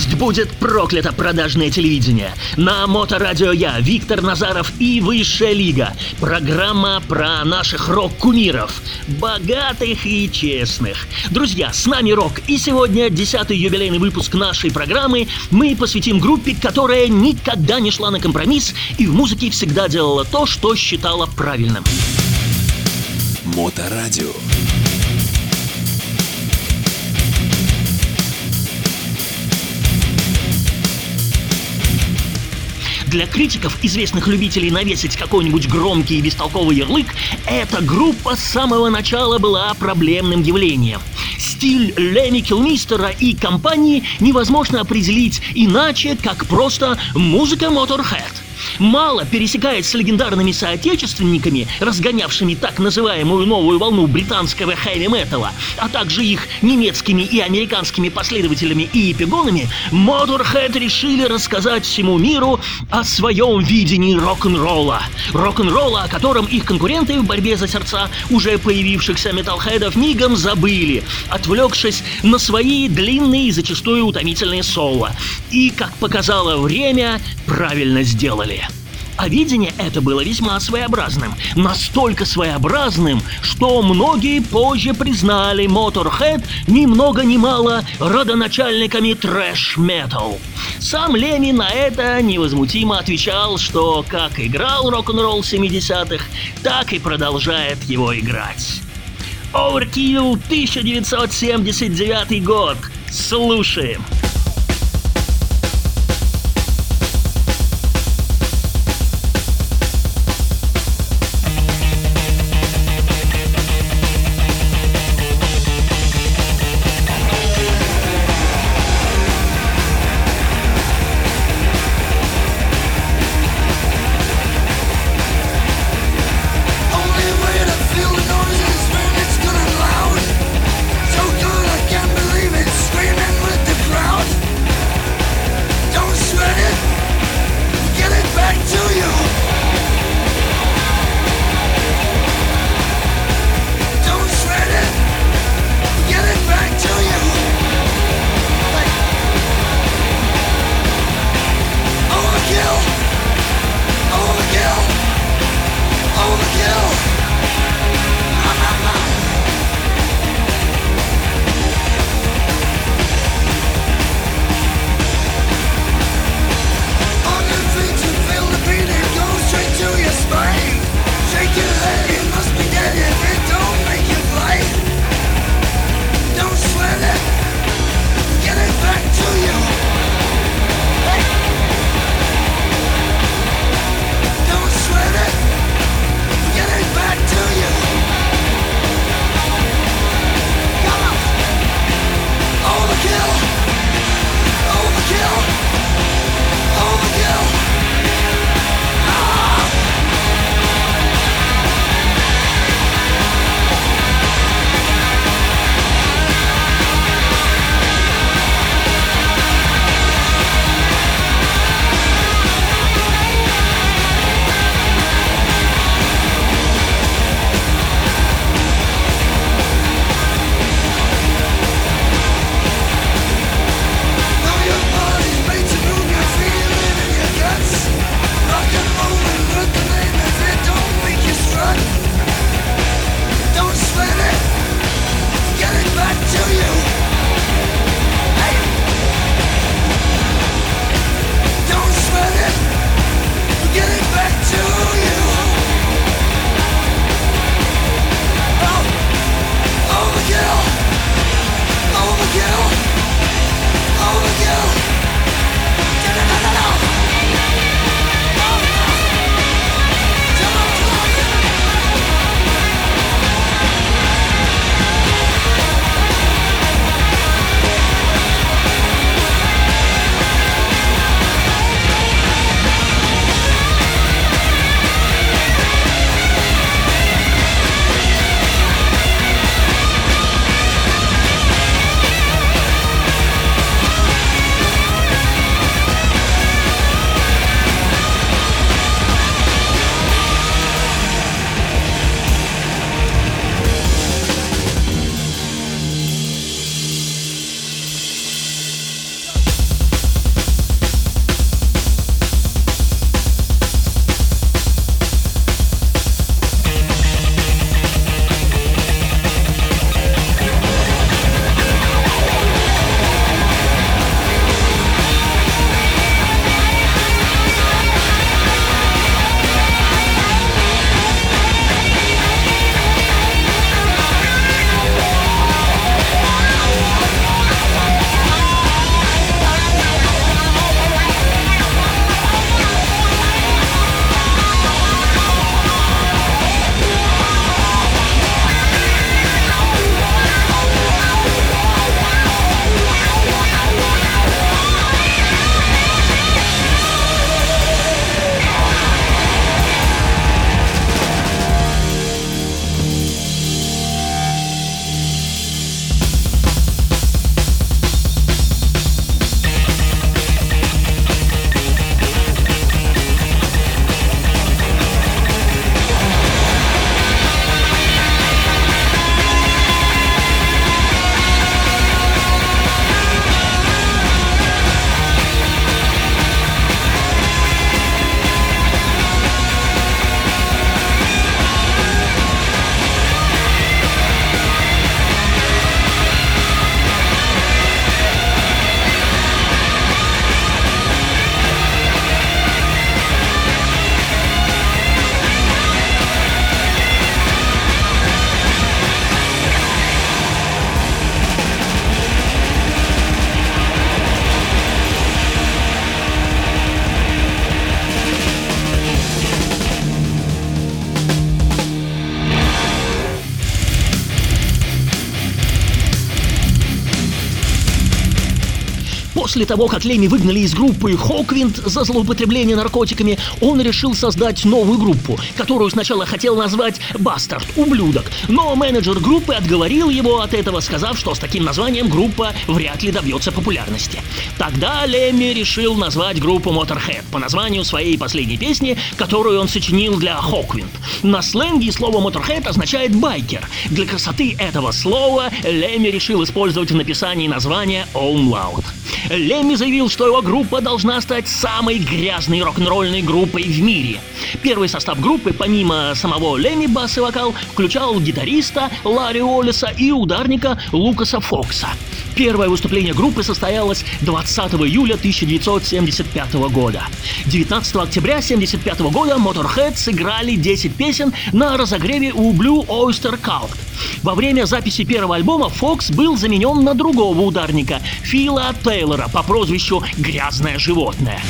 Пусть будет проклято продажное телевидение. На Моторадио я, Виктор Назаров и Высшая Лига. Программа про наших рок-кумиров. Богатых и честных. Друзья, с нами рок. И сегодня, десятый юбилейный выпуск нашей программы, мы посвятим группе, которая никогда не шла на компромисс и в музыке всегда делала то, что считала правильным. Моторадио. Для критиков, известных любителей навесить какой-нибудь громкий и бестолковый ярлык, эта группа с самого начала была проблемным явлением. Стиль Леми Килмистера и компании невозможно определить иначе, как просто музыка Motorhead – мало пересекает с легендарными соотечественниками, разгонявшими так называемую новую волну британского хэви-металла, а также их немецкими и американскими последователями и эпигонами, Motorhead решили рассказать всему миру о своем видении рок-н-ролла. Рок-н-ролла, о котором их конкуренты в борьбе за сердца уже появившихся металлхедов мигом забыли, отвлекшись на свои длинные и зачастую утомительные соло. И, как показало время, правильно сделали. А видение это было весьма своеобразным. Настолько своеобразным, что многие позже признали Motorhead ни много ни мало родоначальниками трэш-метал. Сам Леми на это невозмутимо отвечал, что как играл рок-н-ролл 70-х, так и продолжает его играть. Overkill 1979 год. Слушаем. Screaming После того, как Леми выгнали из группы Хоквинд за злоупотребление наркотиками, он решил создать новую группу, которую сначала хотел назвать «Бастард» — «Ублюдок». Но менеджер группы отговорил его от этого, сказав, что с таким названием группа вряд ли добьется популярности. Тогда Лемми решил назвать группу Motorhead по названию своей последней песни, которую он сочинил для Хоквинд. На сленге слово Motorhead означает «байкер». Для красоты этого слова Лемми решил использовать в написании названия Own Loud. Лемми заявил, что его группа должна стать самой грязной рок-н-ролльной группой в мире. Первый состав группы, помимо самого Лемми бас и вокал, включал гитариста Ларри Олиса и ударника Лукаса Фокса. Первое выступление группы состоялось 20 июля 1975 года. 19 октября 1975 года Motorhead сыграли 10 песен на разогреве у Blue Oyster Cult. Во время записи первого альбома Фокс был заменен на другого ударника Фила Тейлора по прозвищу «Грязное животное».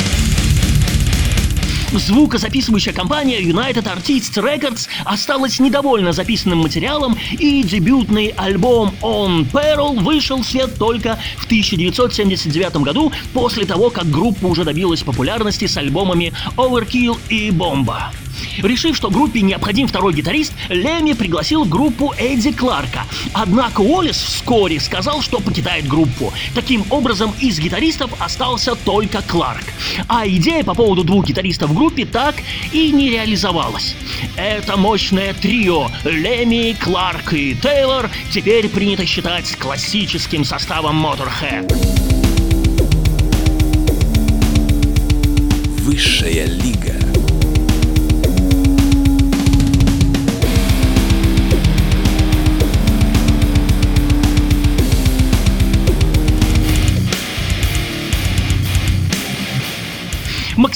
Звукозаписывающая компания United Artists Records осталась недовольна записанным материалом, и дебютный альбом On Peril вышел в свет только в 1979 году, после того, как группа уже добилась популярности с альбомами Overkill и Bomba. Решив, что группе необходим второй гитарист, Леми пригласил группу Эдди Кларка. Однако Уоллес вскоре сказал, что покидает группу. Таким образом, из гитаристов остался только Кларк. А идея по поводу двух гитаристов в группе так и не реализовалась. Это мощное трио Леми, Кларк и Тейлор теперь принято считать классическим составом Motorhead. Высшая лига.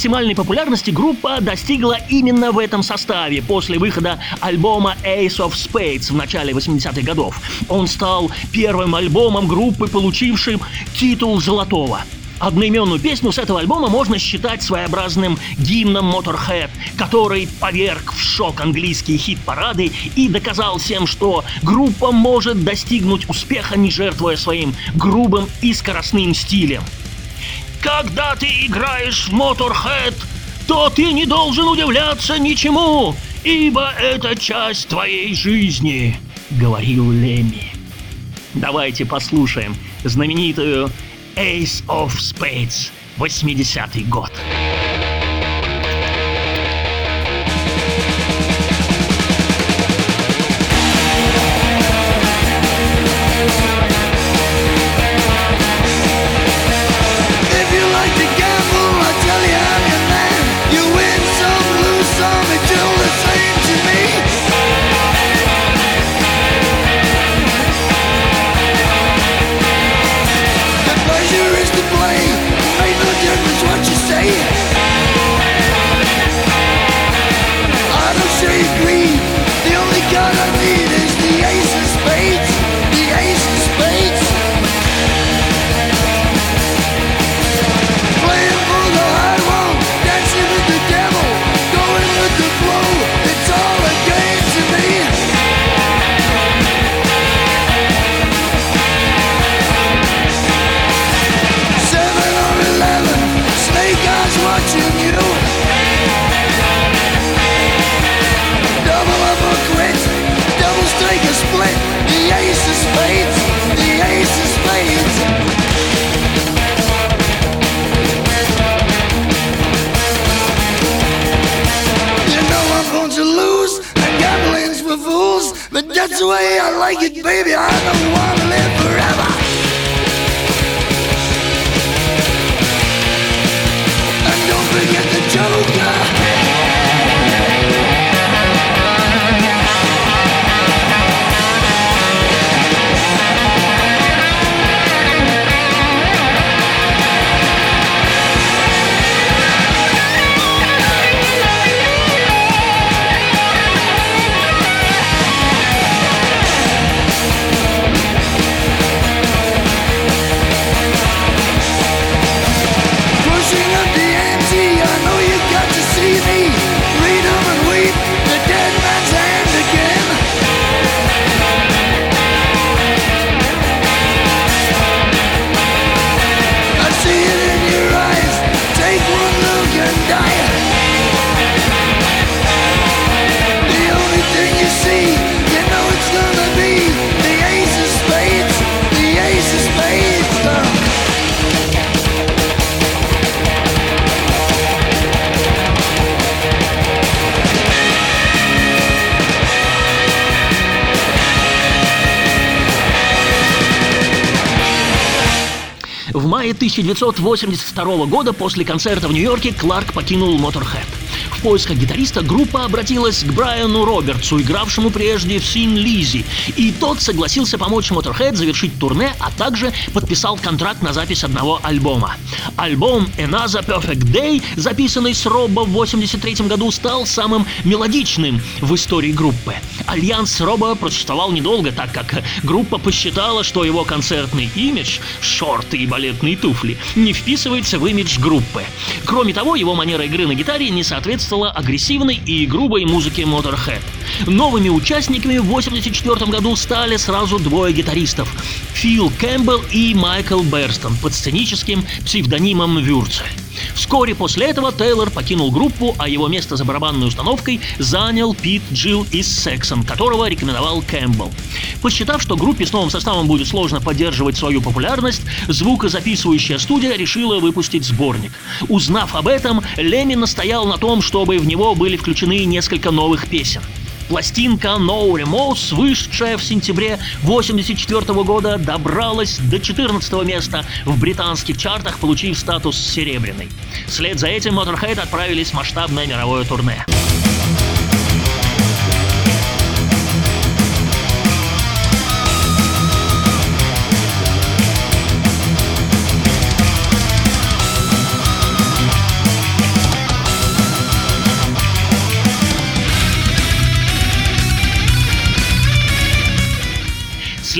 Максимальной популярности группа достигла именно в этом составе после выхода альбома Ace of Spades в начале 80-х годов. Он стал первым альбомом группы, получившим титул золотого. Одноименную песню с этого альбома можно считать своеобразным гимном Motorhead, который поверг в шок английские хит-парады и доказал всем, что группа может достигнуть успеха, не жертвуя своим грубым и скоростным стилем. Когда ты играешь в Motorhead, то ты не должен удивляться ничему, ибо это часть твоей жизни, говорил Лемми. Давайте послушаем знаменитую Ace of Spades, 80-й год. The way I like it, baby. I don't want to live forever. And don't forget the Joker. 1982 года после концерта в Нью-Йорке Кларк покинул Motorhead. В поисках гитариста группа обратилась к Брайану Робертсону, игравшему прежде в Thin Lizzy, и тот согласился помочь Motorhead завершить турне, а также подписал контракт на запись одного альбома. Альбом Another Perfect Day, записанный с Робо в 1983 году, стал самым мелодичным в истории группы. Альянс Робо просуществовал недолго, так как группа посчитала, что его концертный имидж, шорты и балетные туфли, не вписывается в имидж группы. Кроме того, его манера игры на гитаре не соответствовала агрессивной и грубой музыке Motorhead. Новыми участниками в 1984 году стали сразу двое гитаристов – Фил Кэмпбелл и Майкл Берстон под сценическим псевдонимом Вюрцель. Вскоре после этого Тейлор покинул группу, а его место за барабанной установкой занял Пит Джилл из Сексон, которого рекомендовал Кэмпбелл. Посчитав, что группе с новым составом будет сложно поддерживать свою популярность, звукозаписывающая студия решила выпустить сборник. Узнав об этом, Леми настоял на том, чтобы в него были включены несколько новых песен. Пластинка No Remorse, вышедшая в сентябре 1984 года, добралась до 14 места в британских чартах, получив статус серебряной. Вслед за этим Motorhead отправились в масштабное мировое турне.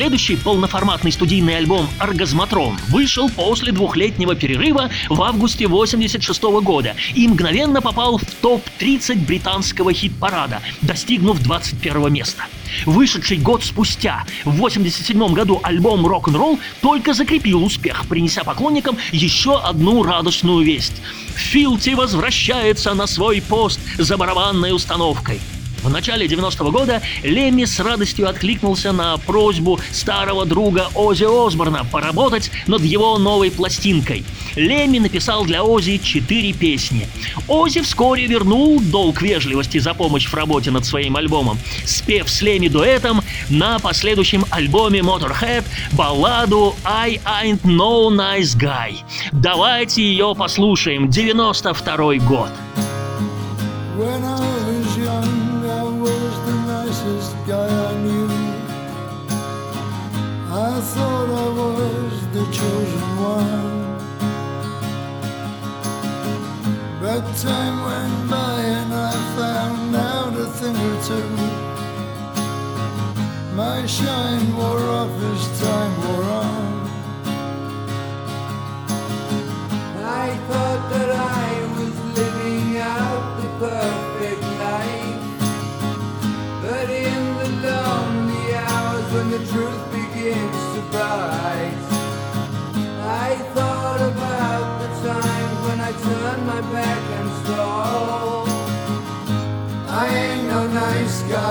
Следующий полноформатный студийный альбом «Оргазматрон» вышел после двухлетнего перерыва в августе 1986 года и мгновенно попал в топ-30 британского хит-парада, достигнув 21 места. Вышедший год спустя, в 1987 году альбом «Рок-н-ролл» только закрепил успех, принеся поклонникам еще одну радостную весть. Филти возвращается на свой пост за барабанной установкой – в начале 90-го года Лемми с радостью откликнулся на просьбу старого друга Ози Осборна поработать над его новой пластинкой. Лемми написал для Ози четыре песни. Ози вскоре вернул долг вежливости за помощь в работе над своим альбомом, спев с Лемми дуэтом на последующем альбоме Motorhead балладу I Ain't No Nice Guy. Давайте ее послушаем. 92 год. When I guy I knew. I thought I was the chosen one. But time went by and I found out a thing or two. My shine wore off as time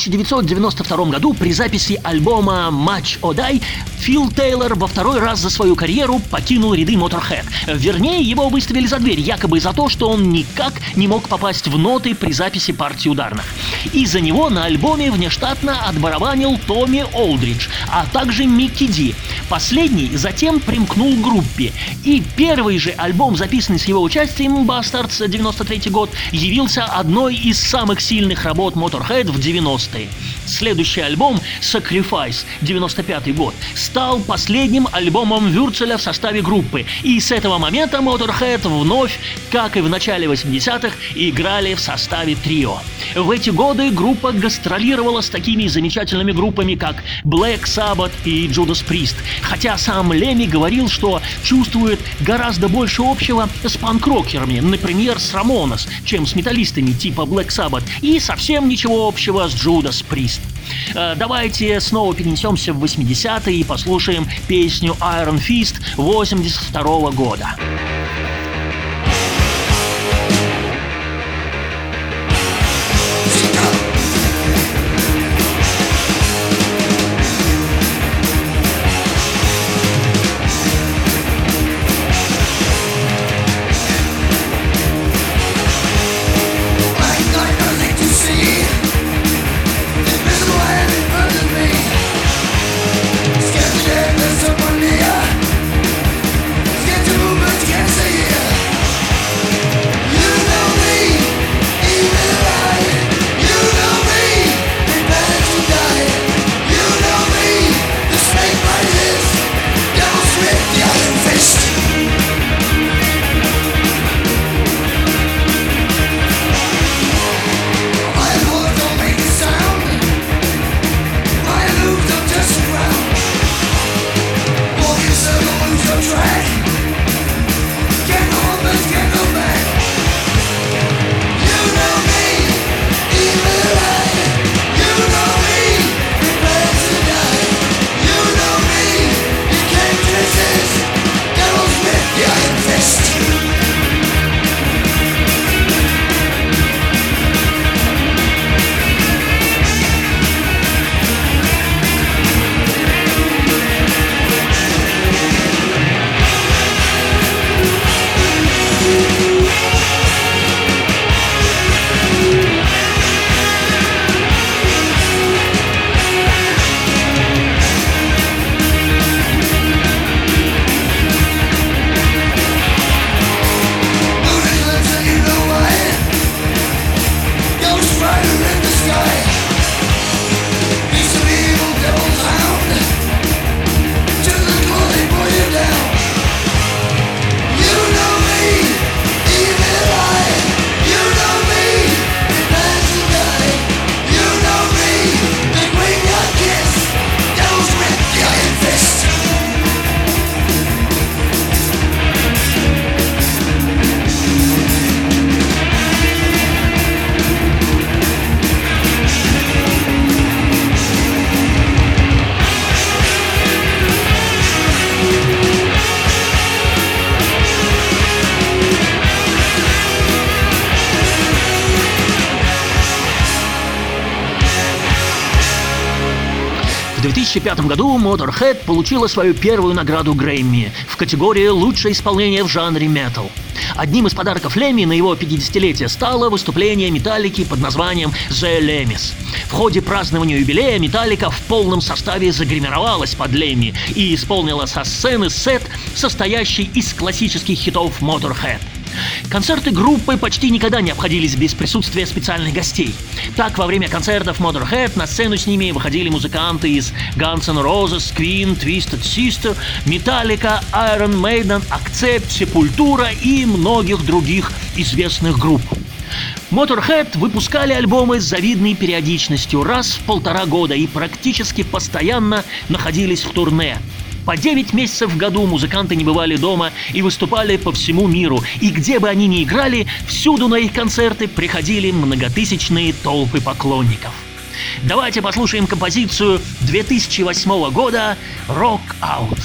1992 году при записи альбома «Матч Одай» Фил Тейлор во второй раз за свою карьеру покинул ряды Motorhead. Вернее, его выставили за дверь, якобы за то, что он никак не мог попасть в ноты при записи партии ударных. Из-за него на альбоме внештатно отбарабанил Томми Олдридж, а также Микки Ди. Последний затем примкнул к группе. И первый же альбом, записанный с его участием, «Bastards» 93 год, явился одной из самых сильных работ Motorhead в 90-е. Следующий альбом «Sacrifice» 95 год стал последним альбомом Вюрцеля в составе группы. И с этого момента Motorhead вновь, как и в начале 80-х, играли в составе трио. В эти годы группа гастролировала с такими замечательными группами, как Black Sabbath и Judas Priest. Хотя сам Леми говорил, что чувствует гораздо больше общего с панк-рокерами, например, с Рамонос, чем с металлистами типа Black Sabbath, и совсем ничего общего с Judas Priest. Э, давайте снова перенесемся в 80-е и послушаем песню Iron Fist 82 года. 2005 году Motorhead получила свою первую награду Грэмми в категории «Лучшее исполнение в жанре метал». Одним из подарков Лемми на его 50-летие стало выступление Металлики под названием «The Lemmis». В ходе празднования юбилея Металлика в полном составе загримировалась под Лемми и исполнила со сцены сет, состоящий из классических хитов Motorhead. Концерты группы почти никогда не обходились без присутствия специальных гостей. Так, во время концертов Motorhead на сцену с ними выходили музыканты из Guns N' Roses, Queen, Twisted Sister, Metallica, Iron Maiden, Accept, Sepultura и многих других известных групп. Motorhead выпускали альбомы с завидной периодичностью раз в полтора года и практически постоянно находились в турне. По 9 месяцев в году музыканты не бывали дома и выступали по всему миру. И где бы они ни играли, всюду на их концерты приходили многотысячные толпы поклонников. Давайте послушаем композицию 2008 года «Rock Out».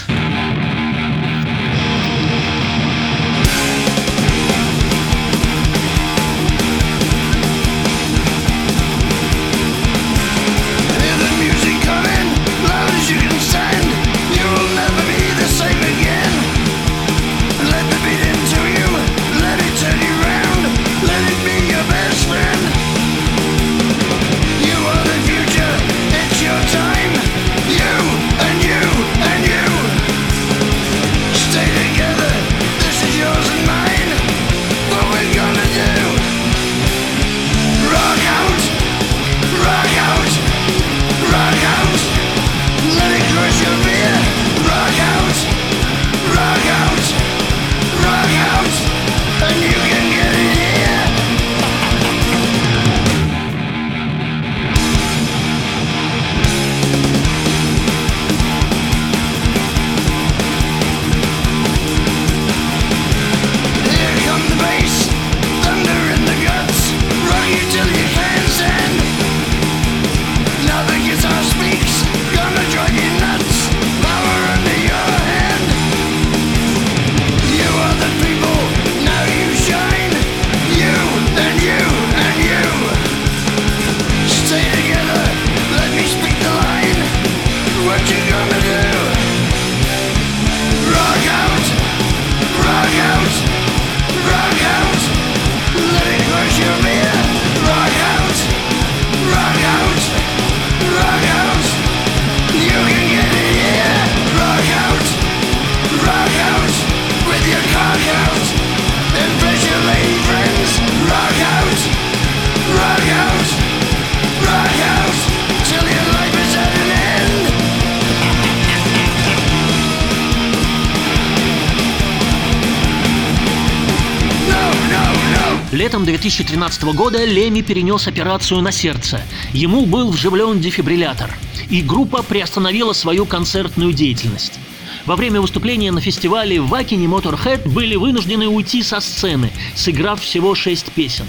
2013 года Леми перенес операцию на сердце. Ему был вживлен дефибриллятор, и группа приостановила свою концертную деятельность. Во время выступления на фестивале Вакини Motorhead были вынуждены уйти со сцены, сыграв всего шесть песен.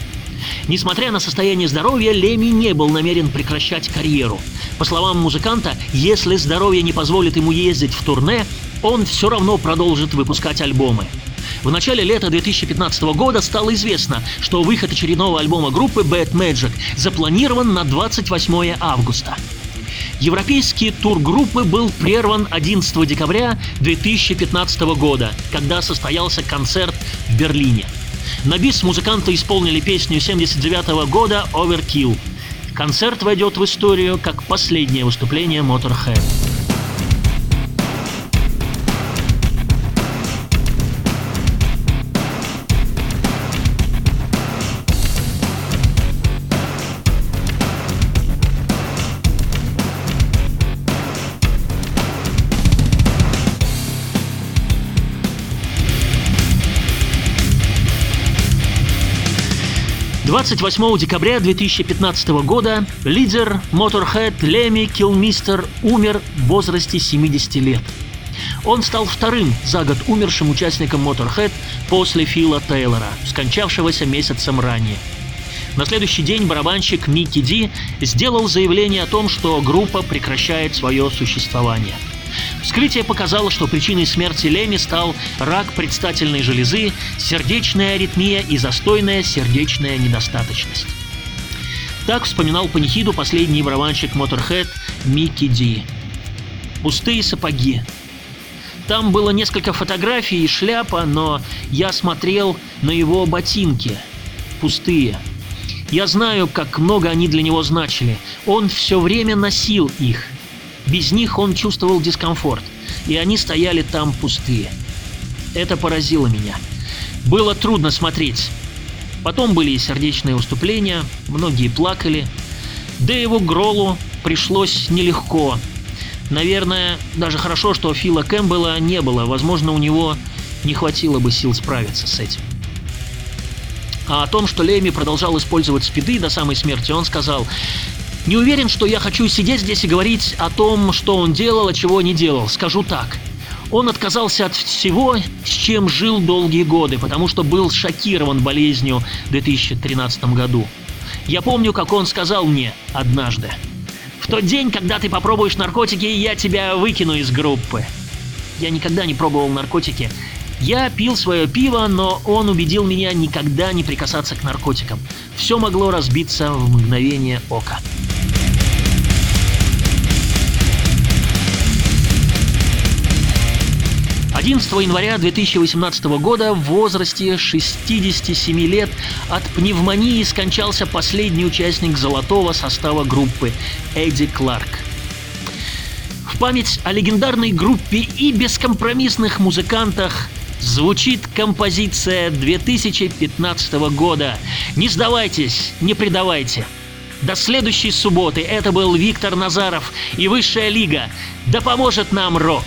Несмотря на состояние здоровья, Леми не был намерен прекращать карьеру. По словам музыканта, если здоровье не позволит ему ездить в турне, он все равно продолжит выпускать альбомы. В начале лета 2015 года стало известно, что выход очередного альбома группы Bad Magic запланирован на 28 августа. Европейский тур группы был прерван 11 декабря 2015 года, когда состоялся концерт в Берлине. На бис музыканты исполнили песню 79 года «Overkill». Концерт войдет в историю как последнее выступление Motorhead. 28 декабря 2015 года лидер Motorhead Леми Килмистер умер в возрасте 70 лет. Он стал вторым за год умершим участником Motorhead после Фила Тейлора, скончавшегося месяцем ранее. На следующий день барабанщик Микки Ди сделал заявление о том, что группа прекращает свое существование – Вскрытие показало, что причиной смерти Леми стал рак предстательной железы, сердечная аритмия и застойная сердечная недостаточность. Так вспоминал панихиду последний барабанщик Motorhead Микки Ди. Пустые сапоги. Там было несколько фотографий и шляпа, но я смотрел на его ботинки. Пустые. Я знаю, как много они для него значили. Он все время носил их – без них он чувствовал дискомфорт, и они стояли там пустые. Это поразило меня. Было трудно смотреть. Потом были и сердечные выступления, многие плакали. Дэйву Гролу пришлось нелегко. Наверное, даже хорошо, что Фила Кэмпбелла не было. Возможно, у него не хватило бы сил справиться с этим. А о том, что Леми продолжал использовать спиды до самой смерти, он сказал, не уверен, что я хочу сидеть здесь и говорить о том, что он делал, а чего не делал. Скажу так. Он отказался от всего, с чем жил долгие годы, потому что был шокирован болезнью в 2013 году. Я помню, как он сказал мне однажды. «В тот день, когда ты попробуешь наркотики, я тебя выкину из группы». Я никогда не пробовал наркотики. Я пил свое пиво, но он убедил меня никогда не прикасаться к наркотикам. Все могло разбиться в мгновение ока. 11 января 2018 года в возрасте 67 лет от пневмонии скончался последний участник золотого состава группы Эдди Кларк. В память о легендарной группе и бескомпромиссных музыкантах звучит композиция 2015 года «Не сдавайтесь, не предавайте». До следующей субботы. Это был Виктор Назаров и Высшая Лига. Да поможет нам рок!